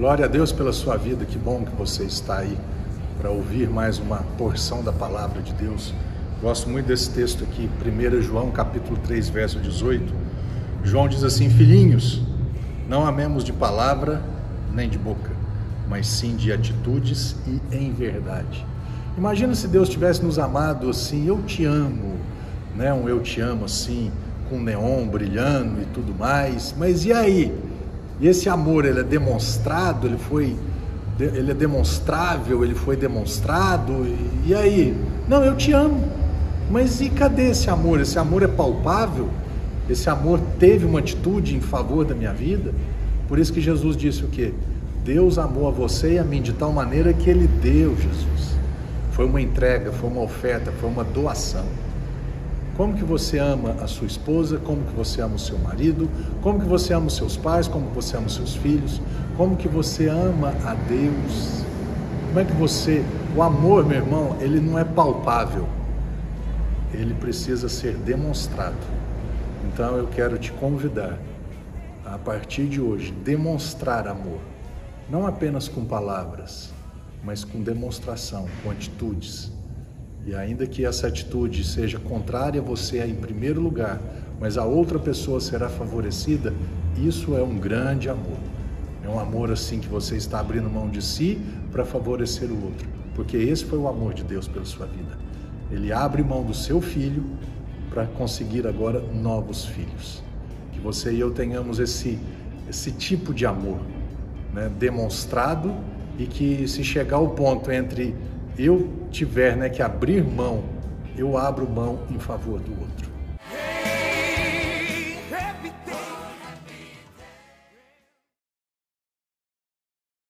Glória a Deus pela sua vida, que bom que você está aí para ouvir mais uma porção da palavra de Deus. Gosto muito desse texto aqui, 1 João capítulo 3, verso 18. João diz assim: Filhinhos, não amemos de palavra nem de boca, mas sim de atitudes e em verdade. Imagina se Deus tivesse nos amado assim, eu te amo, né? Um eu te amo assim, com neon brilhando e tudo mais. Mas e aí? E esse amor, ele é demonstrado, ele foi ele é demonstrável, ele foi demonstrado. E, e aí? Não, eu te amo. Mas e cadê esse amor? Esse amor é palpável? Esse amor teve uma atitude em favor da minha vida? Por isso que Jesus disse o quê? Deus amou a você e a mim de tal maneira que ele deu Jesus. Foi uma entrega, foi uma oferta, foi uma doação. Como que você ama a sua esposa? Como que você ama o seu marido? Como que você ama os seus pais? Como que você ama os seus filhos? Como que você ama a Deus? Como é que você, o amor, meu irmão, ele não é palpável. Ele precisa ser demonstrado. Então eu quero te convidar a partir de hoje demonstrar amor, não apenas com palavras, mas com demonstração, com atitudes e ainda que essa atitude seja contrária a você em primeiro lugar, mas a outra pessoa será favorecida, isso é um grande amor. É um amor assim que você está abrindo mão de si para favorecer o outro, porque esse foi o amor de Deus pela sua vida. Ele abre mão do seu filho para conseguir agora novos filhos. Que você e eu tenhamos esse esse tipo de amor, né, demonstrado e que se chegar ao ponto entre eu tiver né, que abrir mão, eu abro mão em favor do outro.